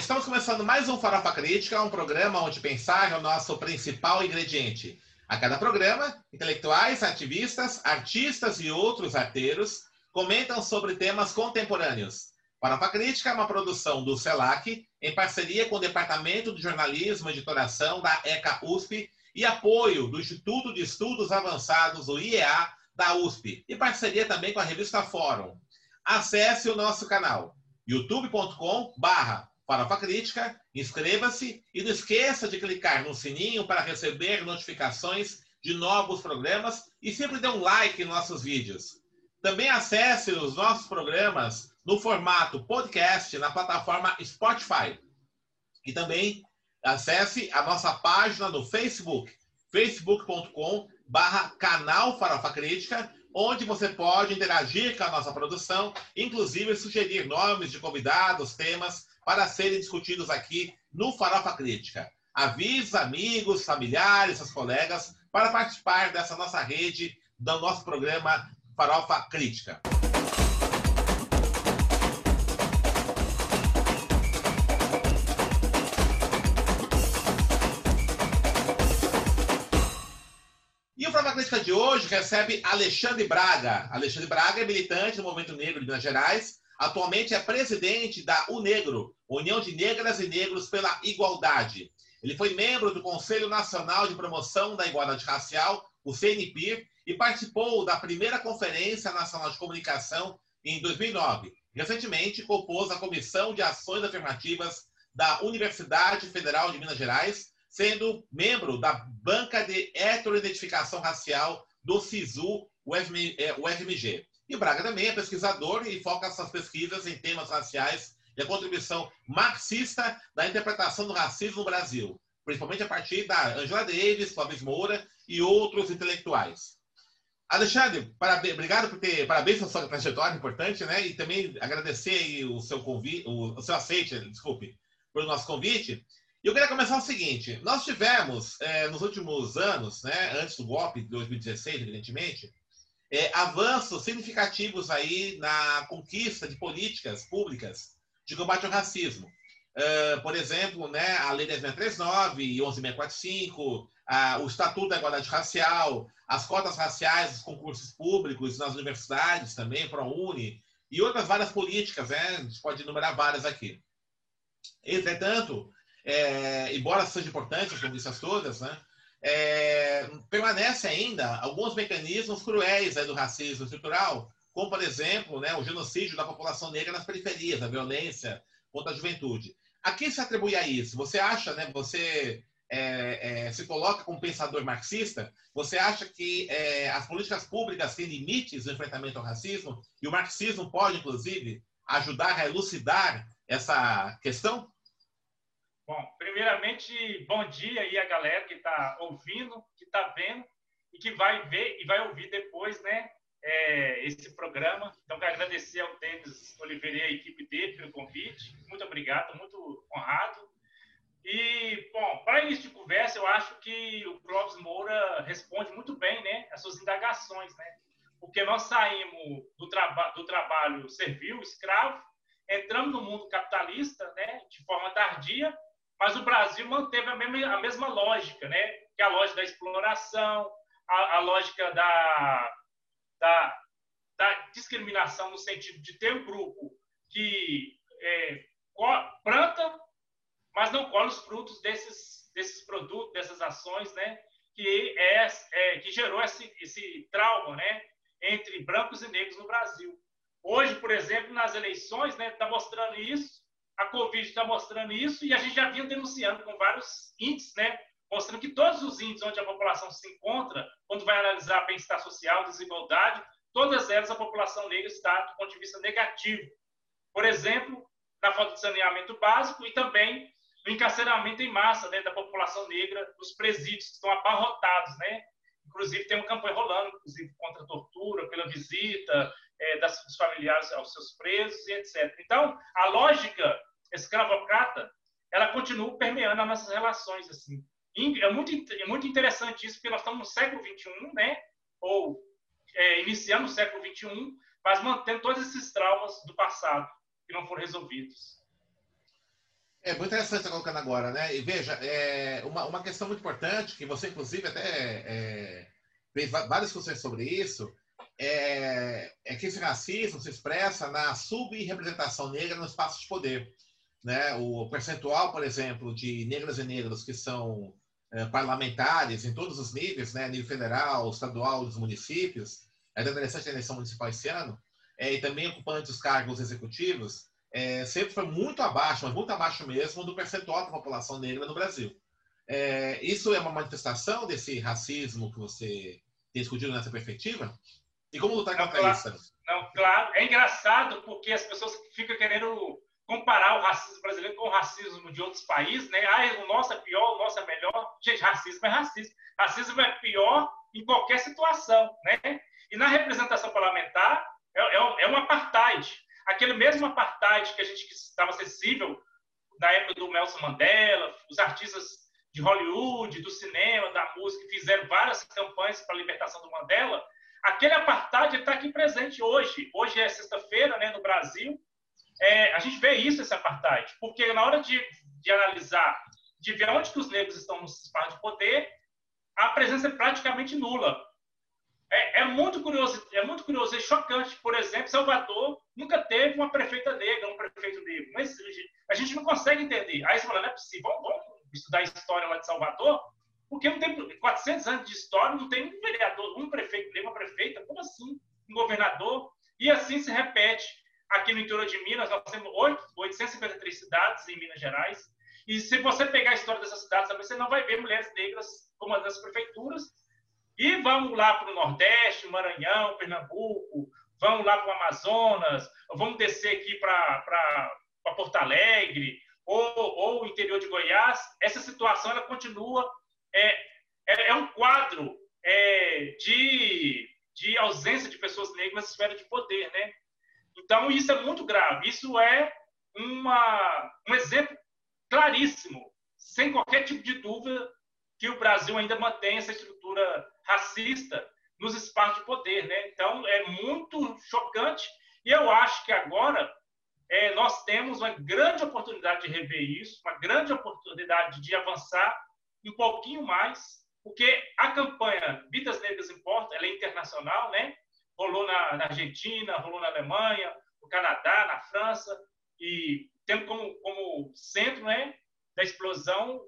estamos começando mais um Farofa Crítica, um programa onde pensar é o nosso principal ingrediente. A cada programa, intelectuais, ativistas, artistas e outros arteiros comentam sobre temas contemporâneos. Farofa Crítica é uma produção do CELAC, em parceria com o Departamento de Jornalismo e Editoração da ECA USP e apoio do Instituto de Estudos Avançados, o IEA, da USP, e parceria também com a revista Fórum. Acesse o nosso canal youtube.com barra Farofa Crítica, inscreva-se e não esqueça de clicar no sininho para receber notificações de novos programas e sempre dê um like em nossos vídeos. Também acesse os nossos programas no formato podcast na plataforma Spotify. E também acesse a nossa página no Facebook, facebook.com barra canal Farofa Crítica, onde você pode interagir com a nossa produção, inclusive sugerir nomes de convidados, temas para serem discutidos aqui no Farofa Crítica. Avise amigos, familiares, seus colegas para participar dessa nossa rede, do nosso programa Farofa Crítica. E o Farofa Crítica de hoje recebe Alexandre Braga. Alexandre Braga é militante do Movimento Negro de Minas Gerais, Atualmente é presidente da UNEGRO, União de Negras e Negros pela Igualdade. Ele foi membro do Conselho Nacional de Promoção da Igualdade Racial, o CNPIR, e participou da primeira Conferência Nacional de Comunicação em 2009. Recentemente, compôs a Comissão de Ações Afirmativas da Universidade Federal de Minas Gerais, sendo membro da Banca de Heteroidentificação Racial do SISU, UFMG. E Braga também é pesquisador e foca suas pesquisas em temas raciais e a contribuição marxista da interpretação do racismo no Brasil, principalmente a partir da Angela Davis, Clóvis Moura e outros intelectuais. Alexandre, parabéns, obrigado por ter, parabéns pela sua trajetória importante, né? E também agradecer o seu convite, o, o seu aceite, desculpe, pelo nosso convite. E eu queria começar o seguinte: nós tivemos é, nos últimos anos, né, antes do golpe de 2016, evidentemente, é, avanços significativos aí na conquista de políticas públicas de combate ao racismo. Uh, por exemplo, né, a Lei 10.639 e 11.645, uh, o Estatuto da Igualdade Racial, as cotas raciais dos concursos públicos nas universidades também, ProUni, e outras várias políticas, né? a gente pode enumerar várias aqui. Entretanto, é, embora sejam importantes as conquistas todas, né, é, permanece ainda alguns mecanismos cruéis né, do racismo estrutural, como, por exemplo, né, o genocídio da população negra nas periferias, a violência contra a juventude. A quem se atribui a isso? Você acha, né, você é, é, se coloca como pensador marxista, você acha que é, as políticas públicas têm limites no enfrentamento ao racismo e o marxismo pode, inclusive, ajudar a elucidar essa questão? Bom, primeiramente, bom dia aí a galera que está ouvindo, que está vendo e que vai ver e vai ouvir depois, né, é, esse programa. Então, quero agradecer ao Denis Oliveira e a equipe dele pelo convite. Muito obrigado, muito honrado. E, bom, para início de conversa, eu acho que o Clóvis Moura responde muito bem, né, as suas indagações, né? Porque nós saímos do, traba do trabalho servil, escravo, entramos no mundo capitalista, né, de forma tardia, mas o Brasil manteve a mesma, a mesma lógica, né? que é a lógica da exploração, a, a lógica da, da, da, discriminação no sentido de ter um grupo que é, planta, mas não colhe os frutos desses, desses produtos, dessas ações, né? que, é, é, que gerou esse, esse trauma né? entre brancos e negros no Brasil. Hoje, por exemplo, nas eleições, está né, tá mostrando isso, a Covid está mostrando isso e a gente já vinha denunciando com vários índices, né? Mostrando que todos os índices onde a população se encontra, quando vai analisar bem-estar social, desigualdade, todas elas a população negra está do ponto de vista negativo. Por exemplo, na falta de saneamento básico e também no encarceramento em massa né, da população negra nos presídios, que estão abarrotados, né? Inclusive, tem uma campanha rolando, inclusive, contra a tortura, pela visita é, das, dos familiares aos seus presos e etc. Então, a lógica escravocrata, ela continua permeando as nossas relações, assim. É muito, é muito interessante isso, porque nós estamos no século XXI, né? Ou é, iniciando o século XXI, mas mantendo todos esses traumas do passado que não foram resolvidos. É, muito interessante você colocando agora, né? E veja, é uma, uma questão muito importante, que você, inclusive, até é, fez várias discussões sobre isso, é, é, que esse racismo se expressa na subrepresentação negra no espaço de poder. Né? O percentual, por exemplo, de negras e negros que são é, parlamentares em todos os níveis, né? nível federal, estadual, dos municípios, é interessante a eleição municipal esse ano, é, e também ocupantes dos cargos executivos, é, sempre foi muito abaixo, mas muito abaixo mesmo, do percentual da população negra no Brasil. Isso é uma manifestação desse racismo que você tem discutido nessa perspectiva? E como lutar não, contra claro, isso? Não, claro. É engraçado porque as pessoas ficam querendo comparar o racismo brasileiro com o racismo de outros países, né? Ah, o nosso é pior, o nosso é melhor. Gente, racismo é racismo. Racismo é pior em qualquer situação, né? E na representação parlamentar é, é, é um apartheid aquele mesmo apartheid que a gente estava acessível na época do Nelson Mandela, os artistas de Hollywood, do cinema, da música, fizeram várias campanhas para a libertação do Mandela, aquele apartheid está aqui presente hoje. Hoje é sexta-feira, né, no Brasil. É, a gente vê isso, esse apartheid, porque na hora de, de analisar, de ver onde que os negros estão nos espaços de poder, a presença é praticamente nula. É, é, muito curioso, é muito curioso e chocante. Por exemplo, Salvador nunca teve uma prefeita negra, um prefeito negro. Mas a gente não consegue entender. Aí você fala, não é possível. Vamos, vamos estudar a história lá de Salvador, porque não tem 400 anos de história, não tem um vereador, um prefeito negro, uma prefeita. Como assim? Um governador? E assim se repete aqui no interior de Minas. Nós temos 8, 853 cidades em Minas Gerais. E se você pegar a história dessas cidades você não vai ver mulheres negras comandando as prefeituras e vamos lá para o Nordeste, Maranhão, Pernambuco, vamos lá para o Amazonas, vamos descer aqui para Porto Alegre, ou, ou o interior de Goiás. Essa situação ela continua, é, é, é um quadro é, de, de ausência de pessoas negras na esfera de poder. Né? Então, isso é muito grave. Isso é uma, um exemplo claríssimo, sem qualquer tipo de dúvida, que o Brasil ainda mantém essa estrutura racista nos espaços de poder, né? Então é muito chocante e eu acho que agora é, nós temos uma grande oportunidade de rever isso, uma grande oportunidade de avançar um pouquinho mais, porque a campanha Vidas Negras Importa, ela é internacional, né? Rolou na, na Argentina, rolou na Alemanha, no Canadá, na França e tendo como, como centro, né, da explosão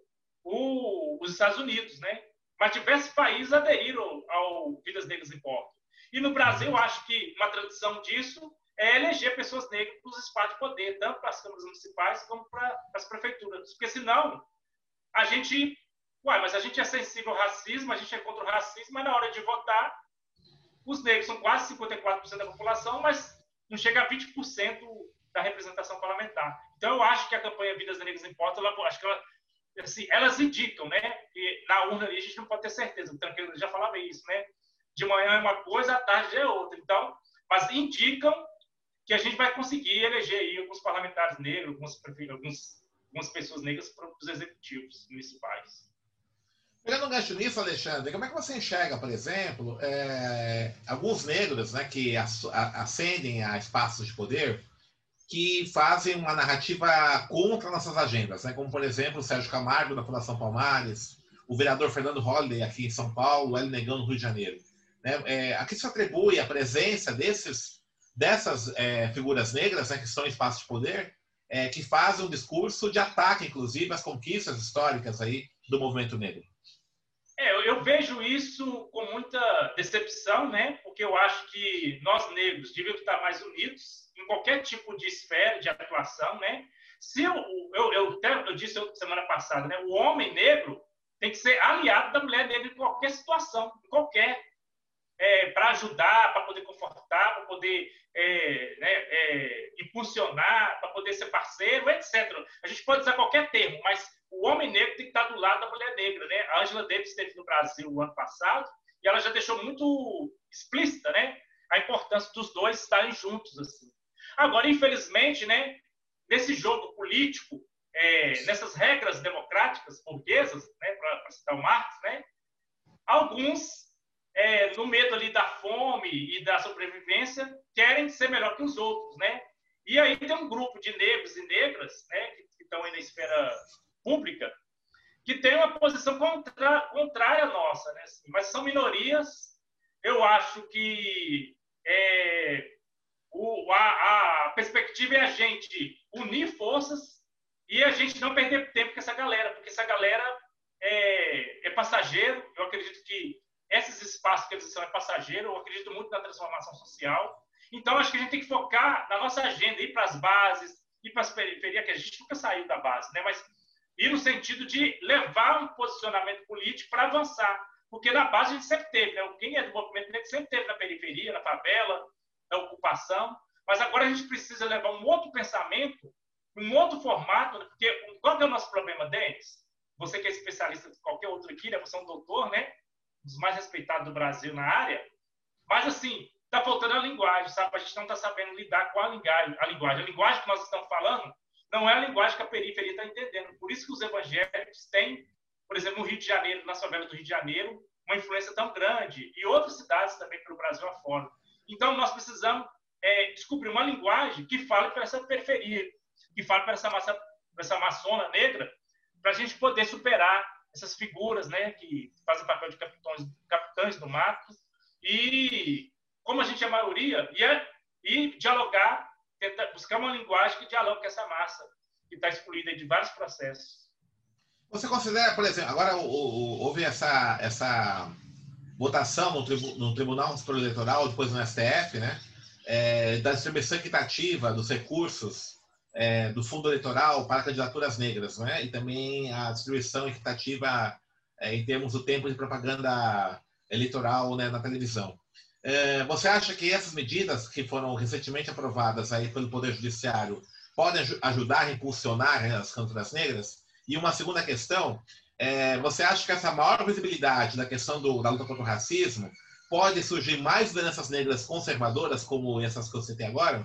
o, os Estados Unidos, né? Mas diversos países aderiram ao Vidas Negras Importam. E no Brasil, acho que uma tradição disso é eleger pessoas negras para os espaços de poder, tanto para as câmaras municipais como para as prefeituras. Porque senão, a gente. Uai, mas a gente é sensível ao racismo, a gente é contra o racismo, mas na hora de votar, os negros são quase 54% da população, mas não chega a 20% da representação parlamentar. Então, eu acho que a campanha Vidas Negras Importam, ela, acho que ela assim, elas indicam, né? Que na urna ali a gente não pode ter certeza. O Tranquilo já falava isso, né? De manhã é uma coisa, à tarde é outra. Então, mas indicam que a gente vai conseguir eleger aí alguns parlamentares negros, alguns, alguns, algumas pessoas negras para os executivos municipais. Pegando um gancho nisso, Alexandre, como é que você enxerga, por exemplo, é, alguns negros né, que ascendem a espaços de poder que fazem uma narrativa contra nossas agendas, né? como, por exemplo, o Sérgio Camargo, da Fundação Palmares, o vereador Fernando Holliday, aqui em São Paulo, o Hélio Negão, no Rio de Janeiro. Né? É, a que se atribui a presença desses, dessas é, figuras negras, né, que estão em espaço de poder, é, que fazem um discurso de ataque, inclusive, às conquistas históricas aí do movimento negro? É, eu, vejo isso com muita decepção, né? porque eu acho que nós negros devíamos estar mais unidos, em qualquer tipo de esfera de atuação, né? Se eu, eu, eu, eu disse semana passada, né? O homem negro tem que ser aliado da mulher negra em qualquer situação, em qualquer, é, para ajudar, para poder confortar, para poder é, né, é, impulsionar, para poder ser parceiro, etc. A gente pode usar qualquer termo, mas o homem negro tem que estar do lado da mulher negra, né? A Angela Davis esteve no Brasil o ano passado e ela já deixou muito explícita, né? A importância dos dois estarem juntos, assim. Agora, infelizmente, né, nesse jogo político, é, nessas regras democráticas burguesas, né, para citar o Marx, né, alguns, é, no medo ali da fome e da sobrevivência, querem ser melhor que os outros, né? E aí tem um grupo de negros e negras, né, que estão aí na esfera pública, que têm uma posição contra, contrária à nossa, né? Assim, mas são minorias. Eu acho que é, o, a, a perspectiva é a gente unir forças e a gente não perder tempo com essa galera, porque essa galera é, é passageiro. Eu acredito que esses espaços que eles são é passageiro. Eu acredito muito na transformação social. Então, acho que a gente tem que focar na nossa agenda, ir para as bases, ir para as periferias, que a gente nunca saiu da base, né? mas ir no sentido de levar um posicionamento político para avançar. Porque na base a gente sempre teve, né? quem é do movimento negro sempre teve na periferia, na favela, na ocupação. Mas agora a gente precisa levar um outro pensamento, um outro formato, né? porque qual é o nosso problema, Denis? Você que é especialista de qualquer outro aqui, né? você é um doutor, né? Um dos mais respeitados do Brasil na área. Mas, assim, está faltando a linguagem, sabe? A gente não está sabendo lidar com a linguagem, a linguagem. A linguagem que nós estamos falando não é a linguagem que a periferia está entendendo. Por isso que os evangélicos têm, por exemplo, no Rio de Janeiro, na favela do Rio de Janeiro, uma influência tão grande, e outras cidades também pelo Brasil afora. Então, nós precisamos é, descobrir uma linguagem que fale para essa periferia, que fale para essa, massa, essa maçona negra, para a gente poder superar essas figuras né, que fazem papel de capitães, capitães do mato e como a gente é maioria, e, é, e dialogar, buscar uma linguagem que dialogue com essa massa que está excluída de vários processos. Você considera, por exemplo, agora houve essa, essa votação no, tribu, no Tribunal Eleitoral, depois no STF, né, é, da distribuição equitativa dos recursos é, do fundo eleitoral para candidaturas negras, né, e também a distribuição equitativa é, em termos do tempo de propaganda eleitoral né, na televisão. É, você acha que essas medidas que foram recentemente aprovadas aí pelo Poder Judiciário podem ajudar a impulsionar né, as candidaturas negras? E uma segunda questão, é, você acha que essa maior visibilidade da questão do, da luta contra o racismo pode surgir mais lideranças negras conservadoras, como essas que eu citei agora?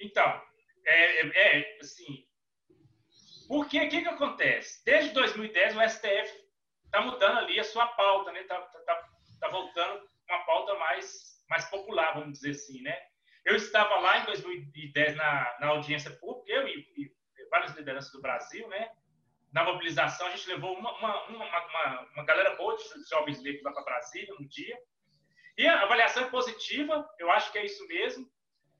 Então, é, é, é assim, porque o que, que acontece? Desde 2010, o STF está mudando ali a sua pauta, né? Está tá, tá voltando uma pauta mais, mais popular, vamos dizer assim, né? Eu estava lá em 2010 na, na audiência pública, eu e, e várias lideranças do Brasil, né? Na mobilização, a gente levou uma, uma, uma, uma, uma galera boa de jovens negros lá para Brasília no dia. E a avaliação é positiva, eu acho que é isso mesmo.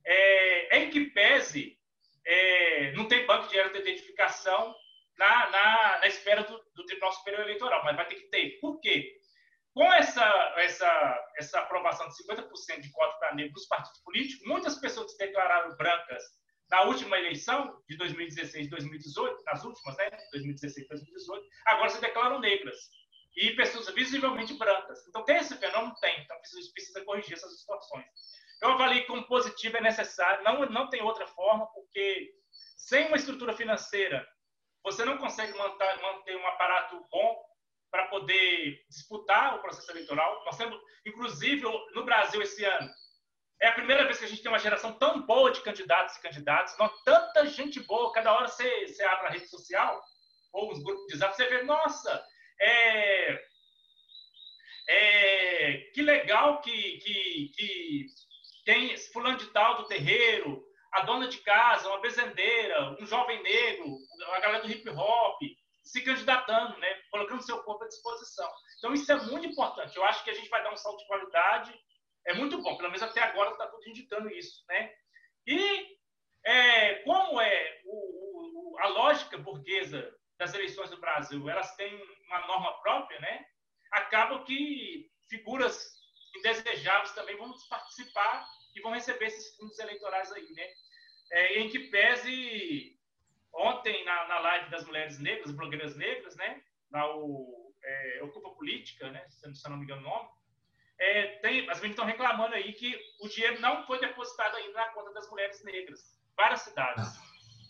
É, em que pese, é, não tem banco de identificação na, na, na espera do, do Tribunal Superior Eleitoral, mas vai ter que ter. Por quê? Com essa, essa, essa aprovação de 50% de cota para negro nos partidos políticos, muitas pessoas se declararam brancas na última eleição de 2016 e 2018, nas últimas, né, 2016 e 2018, agora se declaram negras. E pessoas visivelmente brancas. Então, tem esse fenômeno? Tem. Então, precisa, precisa corrigir essas situações. Eu avalio como positivo é necessário, não, não tem outra forma, porque sem uma estrutura financeira, você não consegue manter, manter um aparato bom para poder disputar o processo eleitoral. Nós temos, inclusive, no Brasil esse ano, é a primeira vez que a gente tem uma geração tão boa de candidatos e candidatas, não, tanta gente boa, cada hora você, você abre a rede social, ou os grupos de zap, você vê, nossa, é, é, que legal que, que, que tem fulano de tal do terreiro, a dona de casa, uma bezendeira, um jovem negro, a galera do hip hop, se candidatando, né? colocando seu corpo à disposição. Então, isso é muito importante. Eu acho que a gente vai dar um salto de qualidade. É muito bom, pelo menos até agora está tudo indicando isso. Né? E é, como é o, o, a lógica burguesa das eleições do Brasil, elas têm uma norma própria, né? acaba que figuras indesejáveis também vão participar e vão receber esses fundos eleitorais aí, né? É, em que pese ontem na, na live das mulheres negras, blogueiras negras, né? Na o, é, Ocupa Política, né? Se, eu não me engano o nome. É, tem, as meninas estão reclamando aí que o dinheiro não foi depositado ainda na conta das mulheres negras, várias cidades.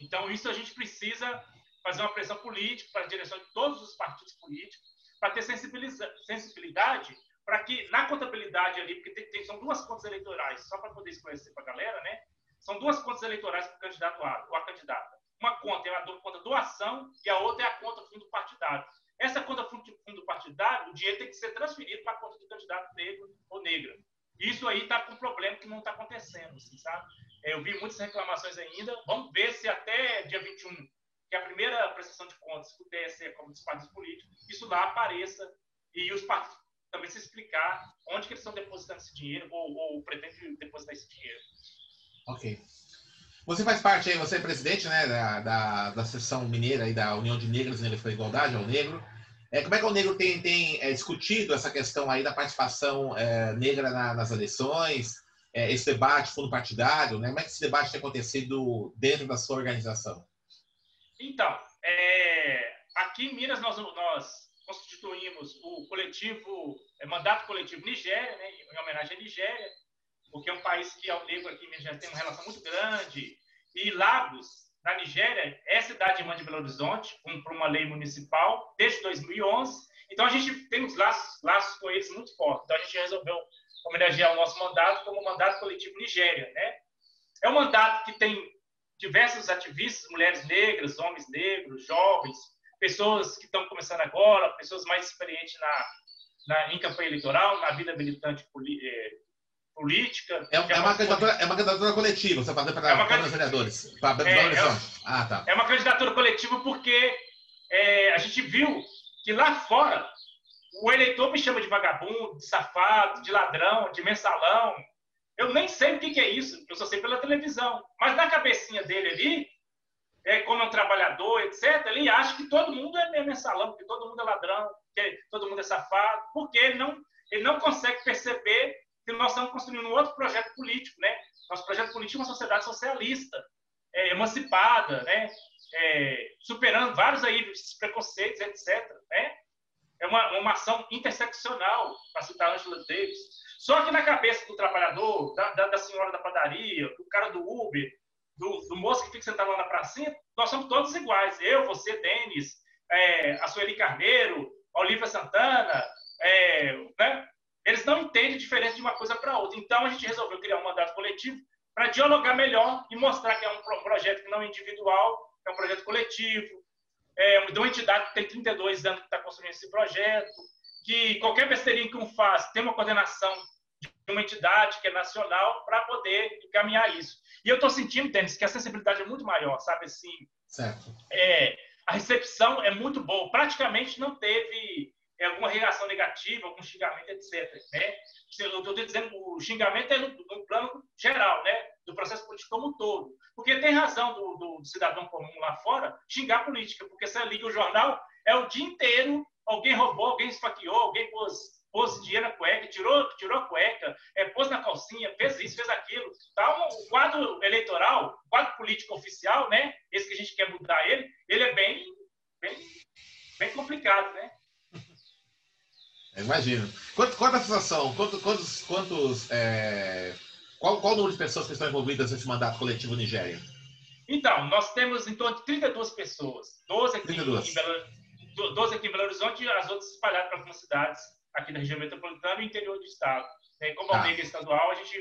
Então, isso a gente precisa fazer uma pressão política para a direção de todos os partidos políticos, para ter sensibilidade, para que na contabilidade ali, porque tem, tem, são duas contas eleitorais, só para poder esclarecer para a galera, né? São duas contas eleitorais para o candidato A ou a candidata. Uma conta é a conta doação e a outra é a conta fundo partidário. Essa conta fundo partidário, o dinheiro tem que ser transferido para a conta do candidato negro ou negra. Isso aí está com um problema que não está acontecendo, assim, sabe? Eu vi muitas reclamações ainda. Vamos ver se até dia 21, que é a primeira prestação de contas do TSE como dos partidos políticos, isso lá apareça e os partidos também se explicar onde que eles estão depositando esse dinheiro ou, ou pretendem depositar esse dinheiro. Ok. Você faz parte aí, você é presidente né, da, da, da seção mineira e da União de Negros e pela Igualdade, ao Negro. É, como é que o Negro tem, tem é, discutido essa questão aí da participação é, negra na, nas eleições, é, esse debate fundo partidário, né? Como é que esse debate tem acontecido dentro da sua organização? Então, é, aqui em Minas nós, nós constituímos o coletivo, é, mandato coletivo Nigéria, né, em homenagem à Nigéria, porque é um país que ao negro aqui Gerais tem uma relação muito grande. E Lagos, na Nigéria, é cidade irmã de Belo Horizonte, por uma lei municipal, desde 2011. Então, a gente tem uns laços, laços com eles muito fortes. Então, a gente resolveu homenagear o nosso mandato como mandato coletivo Nigéria. Né? É um mandato que tem diversos ativistas, mulheres negras, homens negros, jovens, pessoas que estão começando agora, pessoas mais experientes na, na, em campanha eleitoral, na vida militante eh, política. É, é, uma, candidatura, é uma candidatura coletiva, você fazer para é a Câmara Vereadores. Para é, é, ah, tá. é uma candidatura coletiva porque é, a gente viu que lá fora o eleitor me chama de vagabundo, de safado, de ladrão, de mensalão. Eu nem sei o que, que é isso, eu só sei pela televisão. Mas na cabecinha dele ali, é, como é um trabalhador, etc., ele acha que todo mundo é mensalão, que todo mundo é ladrão, que todo mundo é safado, porque ele não, ele não consegue perceber que nós estamos construindo um outro projeto político, né? Nosso projeto político é uma sociedade socialista, é, emancipada, né? É, superando vários aí preconceitos, etc. Né? É uma, uma ação interseccional, para citar Angela Davis. Só que na cabeça do trabalhador, da, da, da senhora da padaria, do cara do Uber, do, do, moço que fica sentado lá na pracinha, nós somos todos iguais. Eu, você, Denis, é, a Sueli Carneiro, Olivia Santana, é, né? Eles não entendem diferença de uma coisa para outra. Então, a gente resolveu criar um mandato coletivo para dialogar melhor e mostrar que é um projeto que não é individual, é um projeto coletivo, é de uma entidade que tem 32 anos que está construindo esse projeto, que qualquer besteirinha que um faz tem uma coordenação de uma entidade que é nacional para poder encaminhar isso. E eu estou sentindo, Denis, que a sensibilidade é muito maior, sabe assim? Certo. É, a recepção é muito boa. Praticamente não teve alguma reação negativa, algum xingamento, etc. Né? Eu estou dizendo, o xingamento é no, no, plano geral, né? do processo político como um todo. Porque tem razão do, do, cidadão comum lá fora xingar a política, porque você liga o jornal, é o dia inteiro, alguém roubou, alguém esfaqueou, alguém pôs, pôs dinheiro na cueca, tirou, tirou a cueca, é, pôs na calcinha, fez isso, fez aquilo. Então, o quadro eleitoral, o quadro político oficial, né? esse que a gente quer mudar ele, ele é bem, bem, bem complicado, né? Imagino. Quanto, quanto a situação? Quanto, quantos, quantos, é... qual, qual o número de pessoas que estão envolvidas nesse mandato coletivo Nigéria? Então, nós temos em torno de 32 pessoas. 12 aqui, 32. Em, Belo, 12 aqui em Belo Horizonte e as outras espalhadas para algumas cidades aqui da região metropolitana e interior do estado. É, como ah. Almeida estadual, a gente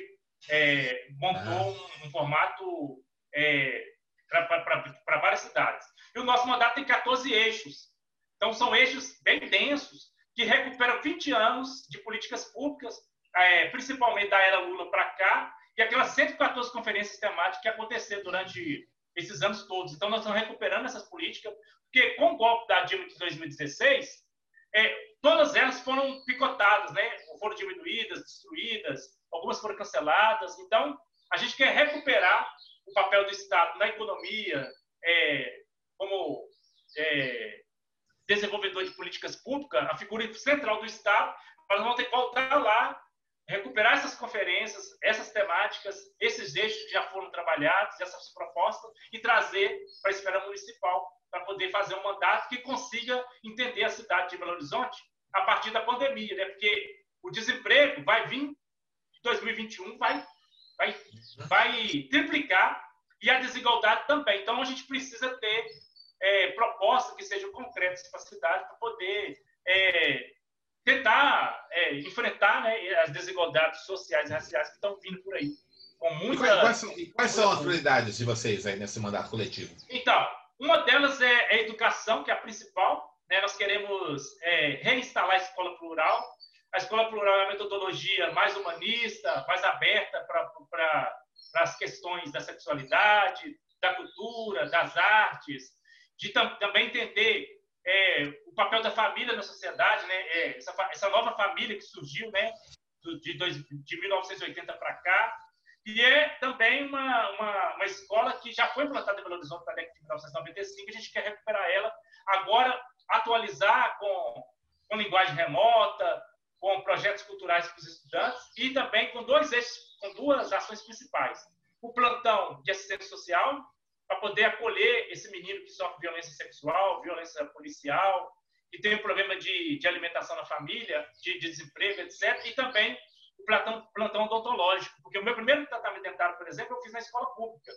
é, montou ah. um, um, formato é, para várias cidades. E o nosso mandato tem 14 eixos. Então, são eixos bem densos, que recupera 20 anos de políticas públicas, é, principalmente da era Lula para cá, e aquelas 114 conferências temáticas que aconteceram durante esses anos todos. Então, nós estamos recuperando essas políticas, porque com o golpe da Dilma de 2016, é, todas elas foram picotadas, né? foram diminuídas, destruídas, algumas foram canceladas. Então, a gente quer recuperar o papel do Estado na economia, é, como é, desenvolvedor de políticas públicas, a figura central do Estado, nós vamos ter que voltar lá, recuperar essas conferências, essas temáticas, esses eixos que já foram trabalhados, essas propostas, e trazer para a esfera municipal, para poder fazer um mandato que consiga entender a cidade de Belo Horizonte a partir da pandemia, né? porque o desemprego vai vir em 2021, vai, vai, vai triplicar, e a desigualdade também. Então, a gente precisa ter é, propostas que sejam concretas para a cidade, para poder é, tentar é, enfrentar né, as desigualdades sociais e raciais que estão vindo por aí. Com muita, e quais, são, e quais são as prioridades de vocês aí nesse mandato coletivo? Então, uma delas é a educação, que é a principal. Né? Nós queremos é, reinstalar a escola plural. A escola plural é uma metodologia mais humanista, mais aberta para as questões da sexualidade, da cultura, das artes, de tam, também entender é, o papel da família na sociedade, né? É, essa, essa, nova família que surgiu, né? De, dois, de 1980 para cá, e é também uma, uma, uma, escola que já foi plantada em Belo Horizonte na década de 1995, a gente quer recuperar ela, agora atualizar com, com linguagem remota, com projetos culturais para os estudantes e também com dois eixos, com duas ações principais. O plantão de assistência social, para poder acolher esse menino que sofre violência sexual, violência policial, que tem um problema de, de alimentação na família, de, de desemprego, etc. E também o plantão, plantão odontológico, porque o meu primeiro tratamento dentário, por exemplo, eu fiz na escola pública.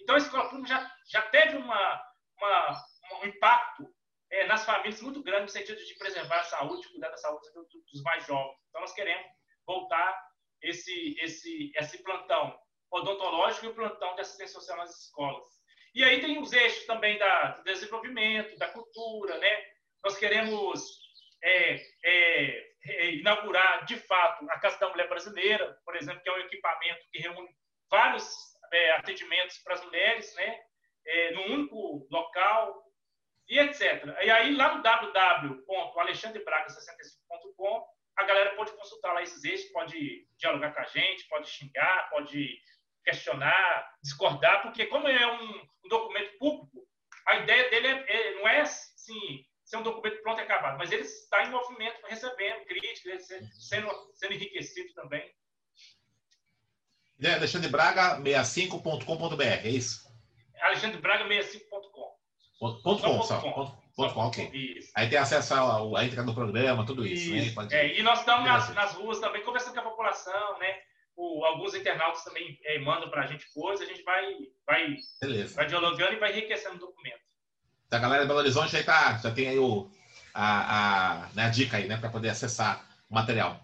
Então, a escola pública já, já teve uma, uma, um impacto é, nas famílias muito grande no sentido de preservar a saúde, cuidar da saúde dos mais jovens. Então, nós queremos voltar esse, esse, esse plantão odontológico e o plantão de assistência social nas escolas. E aí tem os eixos também da, do desenvolvimento, da cultura, né? Nós queremos é, é, é, inaugurar, de fato, a Casa da Mulher Brasileira, por exemplo, que é um equipamento que reúne vários é, atendimentos para as mulheres, né? É, num único local, e etc. E aí, lá no www.alexandrebraga65.com, a galera pode consultar lá esses eixos, pode dialogar com a gente, pode xingar, pode questionar, discordar, porque como é um, um documento público, a ideia dele é, é, não é assim, ser um documento pronto e acabado, mas ele está em movimento, recebendo críticas, sendo, sendo enriquecido também. É alexandrebraga65.com.br, é isso? alexandrebraga65.com. Ponto, ponto com, só. Ponto, ponto com, ok. Isso. Aí tem acesso ao, à entrada do programa, tudo isso. isso. Né? Pode... É, e nós estamos nas, nas, ruas também conversando com a população, né? O, alguns internautas também é, mandam para a gente coisas, a gente vai, vai, Beleza. vai dialogando e vai enriquecendo o documento. Então, a galera de Belo Horizonte aí tá, já tem aí o, a, a, né, a dica aí, né, para poder acessar o material.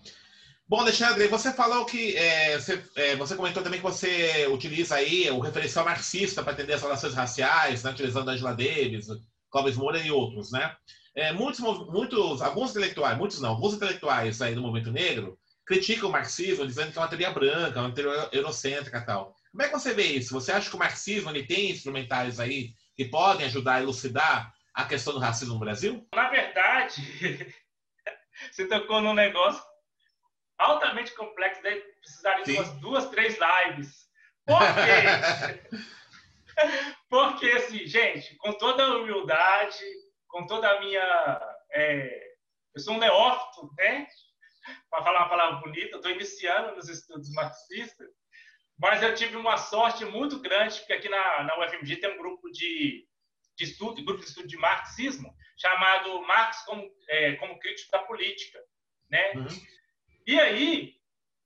Bom, Alexandre, você falou que é, você, é, você, comentou também que você utiliza aí o referencial marxista para entender as relações raciais, né, utilizando Angela Davis, Clóvis Moura e outros, né? É, muitos, muitos, alguns intelectuais, muitos não, alguns intelectuais aí do movimento negro criticam o marxismo dizendo que é uma teoria branca, uma teoria eurocêntrica e tal. Como é que você vê isso? Você acha que o marxismo ele tem instrumentais aí que podem ajudar a elucidar a questão do racismo no Brasil? Na verdade, você tocou num negócio altamente complexo, daí precisaria de umas duas, três lives. Por quê? Porque, assim, gente, com toda a humildade, com toda a minha. É, eu sou um neófito, né? Para falar uma palavra bonita, estou iniciando nos estudos marxistas, mas eu tive uma sorte muito grande, porque aqui na, na UFMG tem um grupo de, de estudo, grupo de estudo de marxismo, chamado Marx como, é, como crítico da política, né? Uhum. E aí,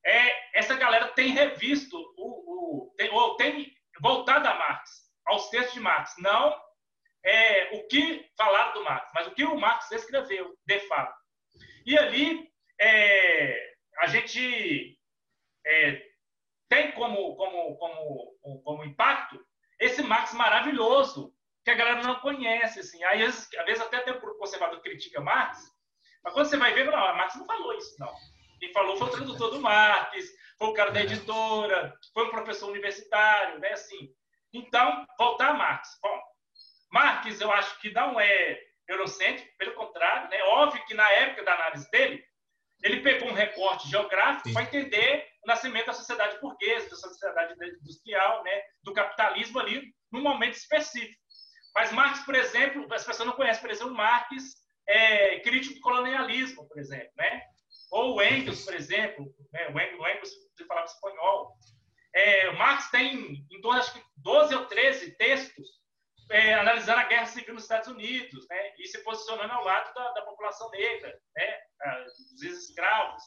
é, essa galera tem revisto, o, o, tem, ou tem voltado a Marx, aos textos de Marx. Não é, o que falaram do Marx, mas o que o Marx escreveu, de fato. E ali, é, a gente é, tem como, como, como, como impacto esse Marx maravilhoso, que a galera não conhece. Assim. Aí, às vezes, às vezes até um conservador critica Marx, mas quando você vai ver, não, Marx não falou isso, não. Quem falou foi o tradutor do Marx, foi o cara da editora, foi um professor universitário, né? Assim. Então, voltar a Marx. Bom, Marx eu acho que não é eurocêntrico, pelo contrário, né? Óbvio que na época da análise dele, ele pegou um recorte geográfico para entender o nascimento da sociedade burguesa, da sociedade industrial, né? Do capitalismo ali, num momento específico. Mas Marx, por exemplo, as pessoas não conhecem, por exemplo, Marx é crítico do colonialismo, por exemplo, né? Ou Engels, por exemplo, né? o Engels falava espanhol. É, Marx tem em torno de 12 ou 13 textos é, analisando a guerra civil nos Estados Unidos né? e se posicionando ao lado da, da população negra, né? dos escravos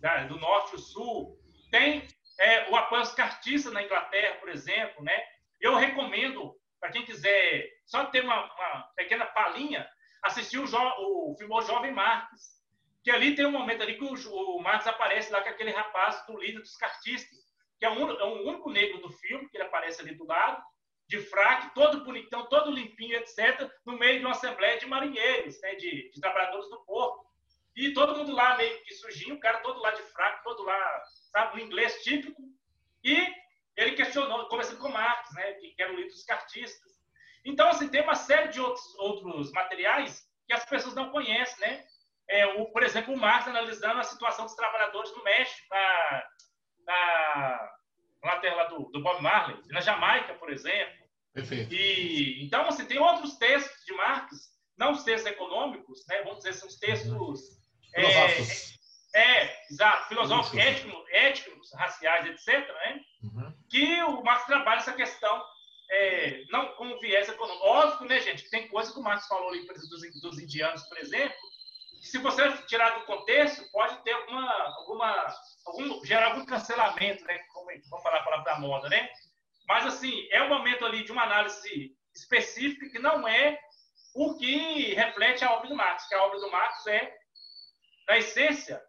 da, do norte e do sul. Tem é, o apoio aos cartistas na Inglaterra, por exemplo. Né? Eu recomendo, para quem quiser só ter uma, uma pequena palhinha, assistir o, o filme O Jovem Marx, que ali tem um momento ali que o, o Marx aparece lá com aquele rapaz do líder dos cartistas, que é um, é um único negro do filme, que ele aparece ali do lado, de fraque, todo bonitão, todo limpinho, etc., no meio de uma assembleia de marinheiros, né, de, de trabalhadores do porto. E todo mundo lá meio que sujinho, o cara todo lá de fraco, todo lá, sabe, o inglês típico. E ele questionou, conversando com Marx, né, que era o líder dos cartistas. Então, assim, tem uma série de outros, outros materiais que as pessoas não conhecem, né? É, o, por exemplo, o Marx analisando a situação dos trabalhadores no México, na, na, na terra do, do Bob Marley, na Jamaica, por exemplo. Perfeito. E, então, assim, tem outros textos de Marx, não os textos econômicos, né? vamos dizer, são os textos... Filosóficos. É, é, exato, filosóficos, éticos, éticos, raciais, etc., né? Uhum. que o Marx trabalha essa questão é, não com viés econômico. Óbvio, né, gente, tem coisa que o Marx falou ali, dos, dos indianos, por exemplo, se você tirar do contexto, pode ter alguma, alguma algum, gerar algum cancelamento, né? Como, vamos falar a palavra da moda, né? Mas, assim, é um momento ali de uma análise específica que não é o que reflete a obra do Marx, que a obra do Marx é, na essência,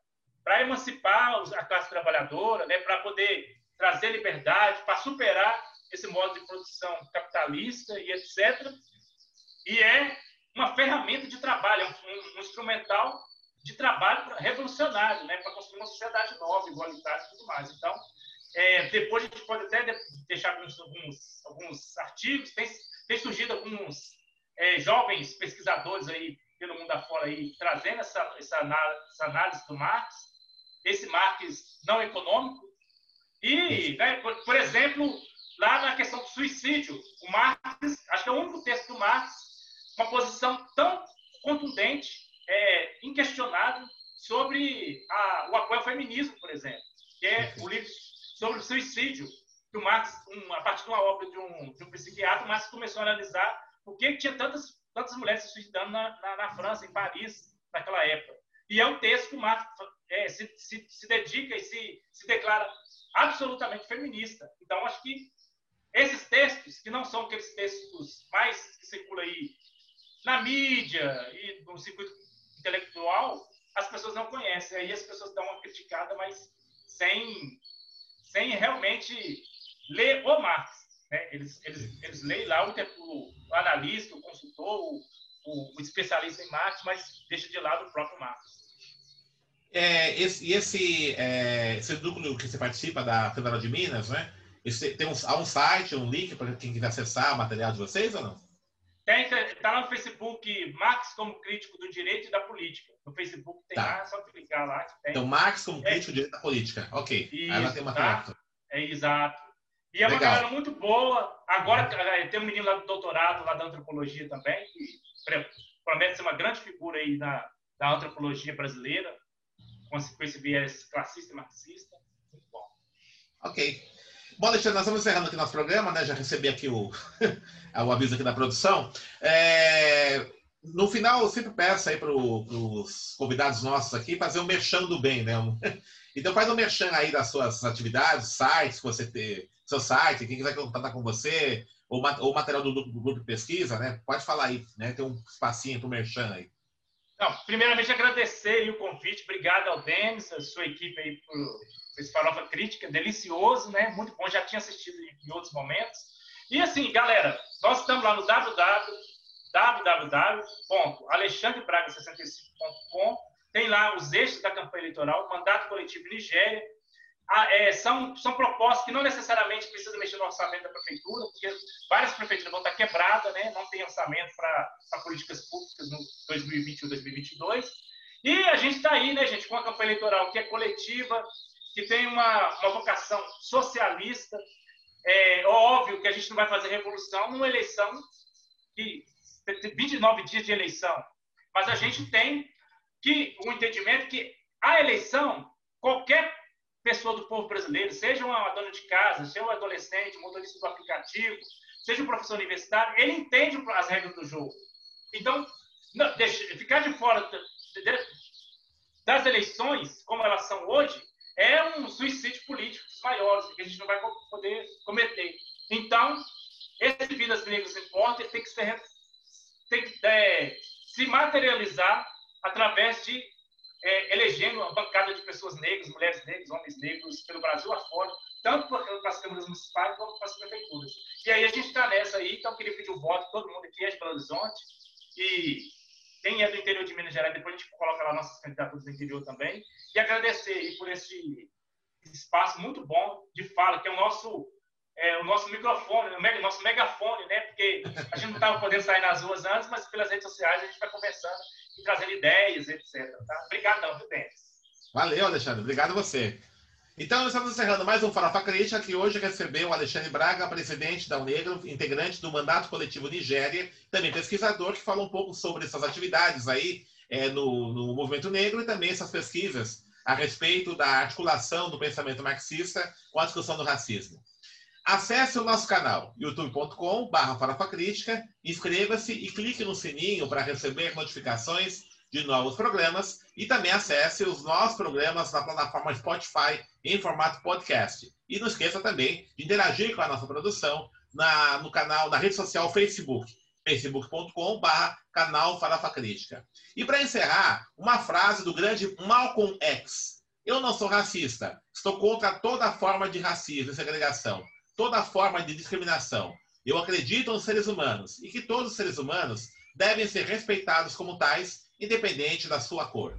para emancipar a classe trabalhadora, né? para poder trazer liberdade, para superar esse modo de produção capitalista e etc. E é uma ferramenta de trabalho, é um, um instrumental de trabalho revolucionário, né, para construir uma sociedade nova, igualitária e tudo mais. Então, é, depois a gente pode até deixar alguns, alguns, alguns artigos, tem, tem surgido alguns é, jovens pesquisadores aí pelo mundo afora aí, trazendo essa, essa, análise, essa análise do Marx, esse Marx não econômico, e, né, por, por, exemplo, lá na questão do suicídio, o Marx, acho que é o único texto do Marx, uma posição tão contundente é, inquestionável sobre a, o apoio ao feminismo, por exemplo, que é o livro sobre o suicídio, que o Marx, um, a partir de uma obra de um, de um psiquiatra, Marx começou a analisar por que tinha tantas, tantas mulheres se suicidando na, na, na, França, em Paris, naquela época. E é um texto que o Marx é, se, se, se dedica e se, se declara absolutamente feminista. Então, acho que esses textos, que não são aqueles textos mais que circulam aí na mídia e no circuito intelectual, as pessoas não conhecem. Aí as pessoas dão uma criticada, mas sem, sem realmente ler o Marx. Né? Eles, eles, eles leem lá o, o analista, o consultor, o, o, o, especialista em Marx, mas deixa de lado o próprio Marx. É, esse, esse, é, esse núcleo que você participa da Federal de Minas, né? Esse, tem um, há um site, um link para quem quiser acessar o material de vocês ou não? Está no Facebook Marx como crítico do direito e da política. No Facebook tem tá. lá, é só clicar lá. Então, Marx como é. crítico do direito e da política. Ok. Isso, Aí lá tem uma tá? É exato. E é uma galera muito boa. Agora uhum. tem um menino lá do doutorado, lá da antropologia também, que promete ser uma grande figura aí na, da antropologia brasileira, com esse viés classista e marxista. Muito bom. Ok. Bom, Alexandre, nós estamos encerrando aqui nosso programa, né? Já recebi aqui o, o aviso aqui da produção. É, no final, eu sempre peço aí para os convidados nossos aqui fazer um merchan do bem, né? Então faz um merchan aí das suas atividades, sites que você tem, seu site, quem quiser contatar com você, ou, o material do, do, grupo de pesquisa, né? Pode falar aí, né? Tem um espacinho para o merchan aí. Não, primeiramente agradecer o convite, obrigado ao Denis, a sua equipe aí por esse Farofa Crítica, delicioso, né? Muito bom, já tinha assistido em outros momentos. E assim, galera, nós estamos lá no www.alexandrebraga65.com. Tem lá os eixos da campanha eleitoral, mandato coletivo Nigéria. Ah, é, são, são propostas que não necessariamente precisam mexer no orçamento da prefeitura, porque várias prefeituras vão estar quebradas, né? não tem orçamento para políticas públicas no 2021, 2022. E a gente está aí, né, gente, com a campanha eleitoral que é coletiva, que tem uma, uma vocação socialista. É óbvio que a gente não vai fazer revolução numa eleição que 29 dias de eleição, mas a gente tem que o um entendimento que a eleição qualquer pessoa do povo brasileiro, seja uma dona de casa, seja um adolescente, motorista do aplicativo, seja um professor universitário, ele entende as regras do jogo. Então, não, deixa, ficar de fora das eleições, como elas são hoje, é um suicídio político dos maiores, que a gente não vai poder cometer. Então, esse Vidas Negras Importa tem que, ser, tem que é, se materializar através de é, elegendo uma bancada de pessoas negras, mulheres negras, homens negros, pelo Brasil afora, tanto para as câmaras municipais quanto para as prefeituras. E aí a gente está nessa aí, então eu queria pedir o voto, todo mundo aqui é de Belo Horizonte, e quem é do interior de Minas Gerais, depois a gente coloca lá nossas candidaturas do interior também. E agradecer aí por esse espaço muito bom de fala, que é o nosso, é, o nosso microfone, o nosso megafone, né? Porque a gente não estava podendo sair nas ruas antes, mas pelas redes sociais a gente está conversando e trazendo ideias, etc. Tá? Obrigadão, viu, Denis? Valeu, Alexandre. Obrigado a você. Então, estamos encerrando mais um Farofa Crítica, que hoje recebeu o Alexandre Braga, presidente da Unegro, integrante do Mandato Coletivo Nigéria, também pesquisador, que falou um pouco sobre essas atividades aí é, no, no movimento negro e também essas pesquisas a respeito da articulação do pensamento marxista com a discussão do racismo. Acesse o nosso canal youtube.com.br Crítica, inscreva-se e clique no sininho para receber notificações de novos programas e também acesse os nossos programas na plataforma Spotify em formato podcast. E não esqueça também de interagir com a nossa produção na, no canal, na rede social Facebook, facebook.com.br canal Farofa Crítica. E para encerrar, uma frase do grande Malcolm X. Eu não sou racista, estou contra toda forma de racismo e segregação toda forma de discriminação. Eu acredito nos seres humanos e que todos os seres humanos devem ser respeitados como tais, independente da sua cor.